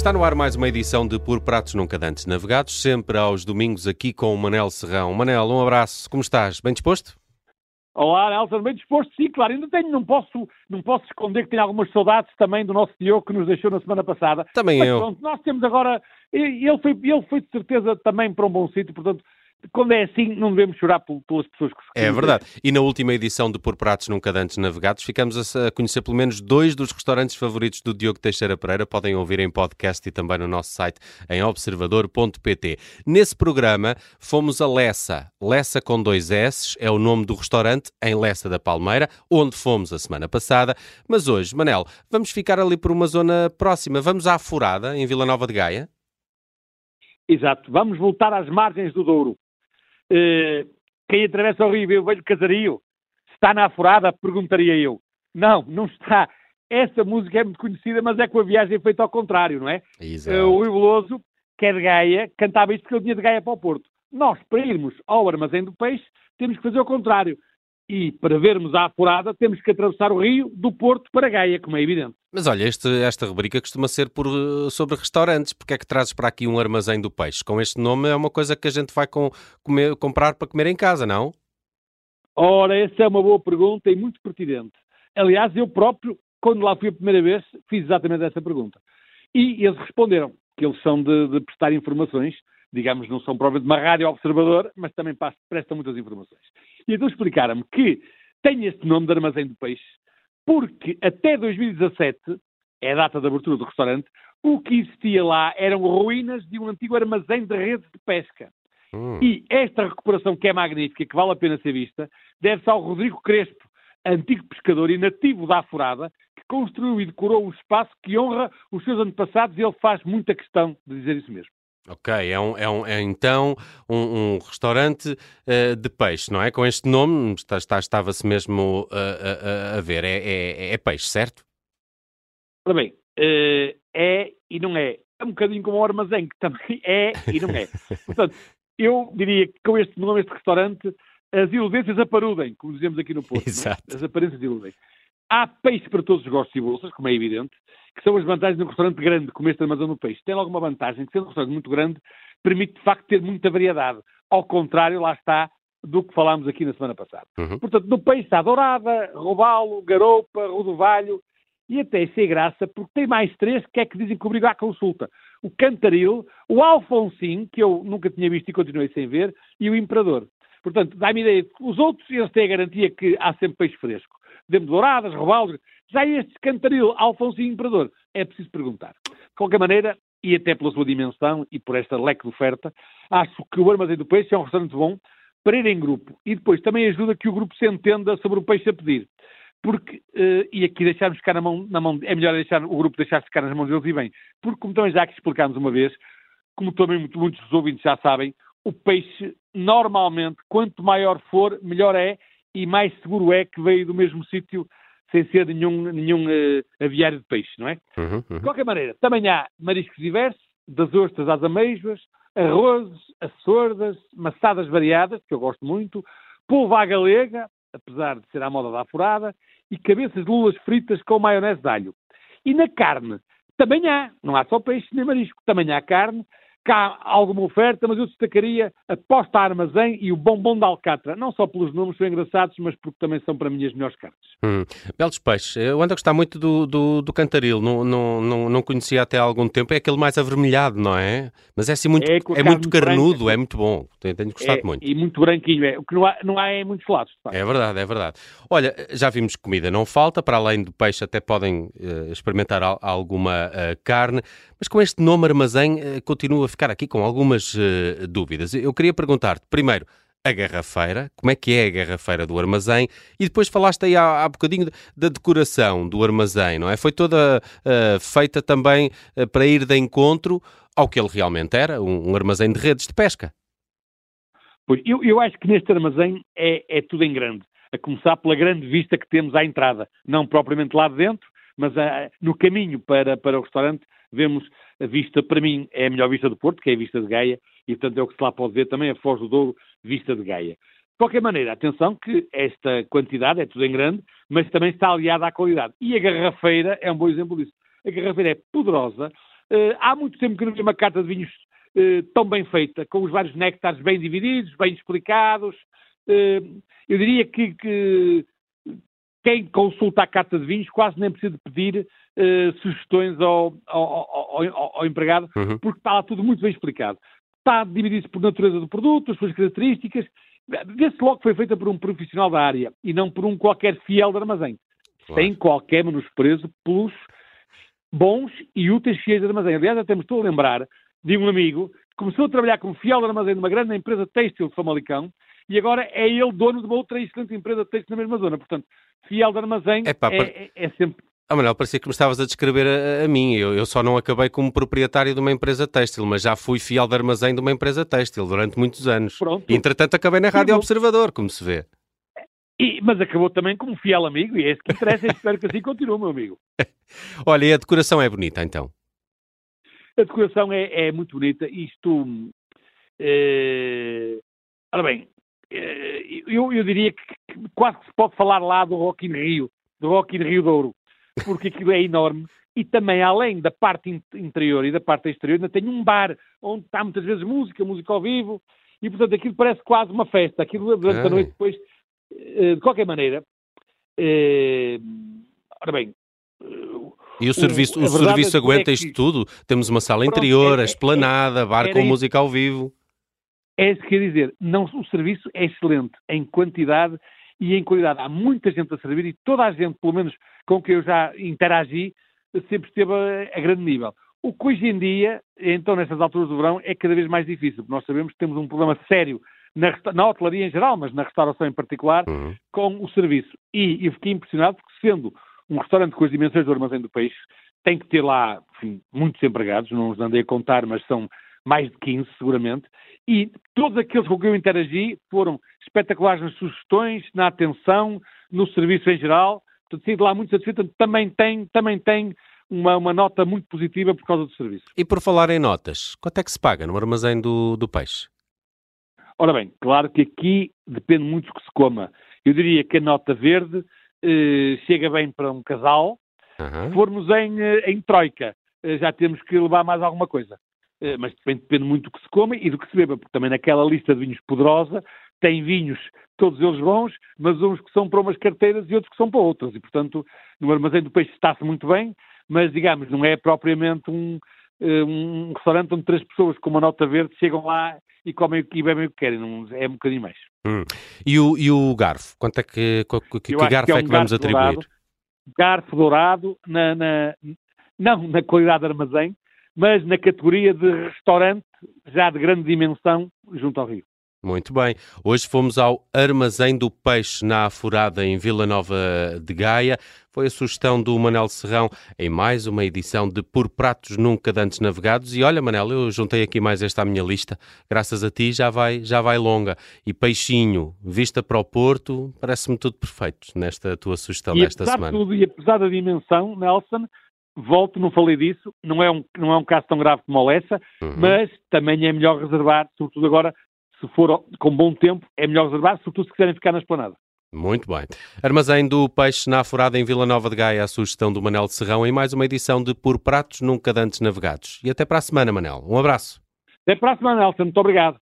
Está no ar mais uma edição de Por Pratos Nunca Dantes Navegados, sempre aos domingos aqui com o Manel Serrão. Manel, um abraço, como estás? Bem disposto? Olá, Nelson, bem disposto? Sim, claro, ainda tenho, não posso, não posso esconder que tenho algumas saudades também do nosso Diogo que nos deixou na semana passada. Também Mas, eu. Pronto, nós temos agora, ele foi, ele foi de certeza também para um bom sítio, portanto, quando é assim, não devemos chorar pelas pessoas que se É verdade. E na última edição de Por Pratos Nunca Dantes Navegados, ficamos a conhecer pelo menos dois dos restaurantes favoritos do Diogo Teixeira Pereira. Podem ouvir em podcast e também no nosso site em observador.pt. Nesse programa, fomos a Lessa. Lessa com dois S é o nome do restaurante em Lessa da Palmeira, onde fomos a semana passada. Mas hoje, Manel, vamos ficar ali por uma zona próxima. Vamos à Furada, em Vila Nova de Gaia. Exato. Vamos voltar às margens do Douro. Uh, quem atravessa o rio e vê o velho casario, está na afurada, perguntaria eu. Não, não está. Essa música é muito conhecida, mas é com a viagem feita ao contrário, não é? Exato. Uh, o Rui Veloso, que é de Gaia, cantava isto porque ele vinha de Gaia para o Porto. Nós, para irmos ao armazém do peixe, temos que fazer o contrário. E para vermos a afurada, temos que atravessar o rio do Porto para Gaia, como é evidente. Mas olha, este, esta rubrica costuma ser por, sobre restaurantes. Porque é que trazes para aqui um armazém do peixe? Com este nome é uma coisa que a gente vai com, comer, comprar para comer em casa, não? Ora, essa é uma boa pergunta e muito pertinente. Aliás, eu próprio, quando lá fui a primeira vez, fiz exatamente essa pergunta. E eles responderam que eles são de, de prestar informações, digamos, não são provavelmente uma rádio observador, mas também prestam muitas informações. E então explicaram-me que tem este nome de armazém do peixe porque até 2017, é a data de abertura do restaurante, o que existia lá eram ruínas de um antigo armazém de redes de pesca. Hum. E esta recuperação, que é magnífica, que vale a pena ser vista, deve-se ao Rodrigo Crespo, antigo pescador e nativo da Afurada, que construiu e decorou um espaço que honra os seus antepassados e ele faz muita questão de dizer isso mesmo. Ok, é, um, é, um, é então um, um restaurante uh, de peixe, não é? Com este nome está, está, estava-se mesmo uh, uh, a ver. É, é, é, peixe, certo? Ora bem, é e não é. É um bocadinho como o armazém, que também é e não é. Portanto, eu diria que com este nome, este restaurante, as iludências aparudem, como dizemos aqui no Porto. É? Exato. As aparências iludem. Há peixe para todos os gostos e bolsas, como é evidente, que são as vantagens de um restaurante grande, como este armazém do peixe. Tem logo uma vantagem, que sendo um restaurante muito grande, permite de facto ter muita variedade. Ao contrário, lá está, do que falámos aqui na semana passada. Uhum. Portanto, no peixe está dourada, robalo, garopa, rodovalho e até sem graça, porque tem mais três que é que dizem que obrigam à consulta. O cantaril, o alfonsim, que eu nunca tinha visto e continuei sem ver, e o imperador. Portanto, dá-me ideia de que os outros, eles têm a garantia que há sempre peixe fresco. Demos douradas, robalos, já este cantaril, Alfonso Imperador, é preciso perguntar. De qualquer maneira, e até pela sua dimensão e por esta leque de oferta, acho que o Armazém do Peixe é um restaurante bom para ir em grupo. E depois também ajuda que o grupo se entenda sobre o peixe a pedir. Porque, uh, e aqui deixarmos ficar na mão, na mão, é melhor deixar o grupo deixar ficar nas mãos deles e bem. Porque, como também já que explicámos uma vez, como também muitos dos ouvintes já sabem, o peixe, normalmente, quanto maior for, melhor é e mais seguro é que veio do mesmo sítio sem ser nenhum, nenhum uh, aviário de peixe, não é? Uhum, uhum. De qualquer maneira, também há mariscos diversos, das ostras às ameijoas, arrozes, açordas, maçadas variadas, que eu gosto muito, polvo à galega, apesar de ser à moda da furada, e cabeças de lulas fritas com maionese de alho. E na carne, também há, não há só peixe nem marisco, também há carne, cá alguma oferta, mas eu destacaria a posta armazém e o bombom da alcatra. Não só pelos números são engraçados, mas porque também são para mim as melhores cartas. Hum. Belos peixes. Eu ando a gostar muito do, do, do cantaril. Não, não, não, não conhecia até há algum tempo. É aquele mais avermelhado, não é? Mas é assim muito, é, é muito carnudo, branca. é muito bom. Tenho, tenho gostado é, muito. E muito branquinho. É. O que não há, não há em muitos lados. É verdade, é verdade. Olha, já vimos que comida não falta. Para além do peixe até podem uh, experimentar alguma uh, carne. Mas com este nome armazém, uh, continuo a ficar aqui com algumas uh, dúvidas. Eu queria perguntar-te, primeiro, a garrafeira, como é que é a garrafeira do armazém, e depois falaste aí há, há bocadinho da decoração do armazém, não é? Foi toda uh, feita também uh, para ir de encontro ao que ele realmente era, um, um armazém de redes de pesca. Pois, eu, eu acho que neste armazém é, é tudo em grande, a começar pela grande vista que temos à entrada, não propriamente lá de dentro, mas no caminho para, para o restaurante vemos a vista, para mim, é a melhor vista do Porto, que é a vista de Gaia, e portanto é o que se lá pode ver também, a Foz do Douro, vista de Gaia. De qualquer maneira, atenção que esta quantidade é tudo em grande, mas também está aliada à qualidade. E a garrafeira é um bom exemplo disso. A garrafeira é poderosa, Uh, há muito tempo que não vi uma carta de vinhos uh, tão bem feita, com os vários néctares bem divididos, bem explicados. Uh, eu diria que, que, quem consulta a carta de vinhos quase nem precisa pedir sugestões ao, ao, ao, ao empregado, uhum. porque está lá tudo muito bem explicado. Está dividido por natureza do produto, as suas características. Vê-se logo que foi feita por um profissional da área e não por um qualquer fiel de armazém. Claro. Sem qualquer menosprezo pelos bons e úteis fiéis de armazém. Aliás, até me estou a lembrar de um amigo que começou a trabalhar como fiel de armazém numa grande empresa têxtil de Famalicão e agora é ele dono de uma outra excelente empresa têxtil na mesma zona. Portanto, fiel de armazém é, é, é sempre ah, Manuel, parecia que me estavas a descrever a, a mim. Eu, eu, só não acabei como proprietário de uma empresa têxtil, mas já fui fiel de armazém de uma empresa têxtil durante muitos anos. Pronto. E, entretanto, acabei na Rádio Observador, como se vê. E, mas acabou também como fiel amigo, e é isso que interessa, e espero que assim continue, meu amigo. Olha, e a decoração é bonita, então? A decoração é, é muito bonita. Isto. É... Ora bem. Eu, eu diria que, que, quase que se pode falar lá do Rock in Rio, do Rock in Rio de Ouro, porque aquilo é enorme. E também, além da parte interior e da parte exterior, ainda tem um bar onde está muitas vezes música, música ao vivo, e portanto aquilo parece quase uma festa. Aquilo durante a noite depois eh, de qualquer maneira, eh, ora bem. E o serviço, o, o serviço é aguenta é isto tudo? Temos uma sala pronto, interior, é, a esplanada, bar com música ao vivo. É isso que quer dizer. Não, o serviço é excelente em quantidade e em qualidade. Há muita gente a servir e toda a gente, pelo menos com quem eu já interagi, sempre esteve a, a grande nível. O que hoje em dia, então nestas alturas do verão, é cada vez mais difícil, porque nós sabemos que temos um problema sério na, na hotelaria em geral, mas na restauração em particular, uhum. com o serviço. E eu fiquei impressionado porque, sendo um restaurante com as dimensões do armazém do peixe, tem que ter lá enfim, muitos empregados, não os andei a contar, mas são mais de 15 seguramente, e todos aqueles com quem eu interagi foram espetaculares nas sugestões, na atenção, no serviço em geral, portanto, de lá muito satisfeito, também tem, também tem uma, uma, nota muito positiva por causa do serviço. E por falar em notas, quanto é que se paga no armazém do, do peixe? Ora bem, claro que aqui depende muito do que se coma. Eu diria que a nota verde eh, chega bem para um casal. Uhum. Se formos em, eh, em troika, eh, já temos que levar mais alguma coisa. Eh, mas depende, depende, muito do que se come e do que se beba, porque também naquela lista de vinhos poderosa tem vinhos, todos eles bons, mas uns que são para umas carteiras e outros que são para outras. E, portanto, no armazém do peixe está-se muito bem, mas, digamos, não é propriamente um, eh, um restaurante onde três pessoas com uma nota verde chegam lá e comem e bebem o que querem, não, é um bocadinho mais. Hum. E, o, e o garfo? Quanto é que, que, que garfo que é, um é, que vamos atribuir? Dourado, garfo dourado, na, na, não na qualidade de armazém, mas na categoria de restaurante já de grande dimensão junto ao Rio. Muito bem. Hoje fomos ao Armazém do Peixe na Afurada, em Vila Nova de Gaia. Foi a sugestão do Manel Serrão em mais uma edição de Por Pratos Nunca Dantes Navegados. E olha, Manel, eu juntei aqui mais esta à minha lista. Graças a ti já vai, já vai longa. E peixinho, vista para o Porto, parece-me tudo perfeito nesta tua sugestão e desta semana. Tudo, e apesar da dimensão, Nelson, volto, não falei disso, não é um, não é um caso tão grave como essa, uhum. mas também é melhor reservar, sobretudo agora se for com bom tempo, é melhor reservar, sobretudo se quiserem ficar na esplanada. Muito bem. Armazém do Peixe na Afurada em Vila Nova de Gaia, a sugestão do Manel de Serrão em mais uma edição de Por Pratos Nunca Dantes Navegados. E até para a semana, Manel. Um abraço. Até para a semana, Nelson. Muito obrigado.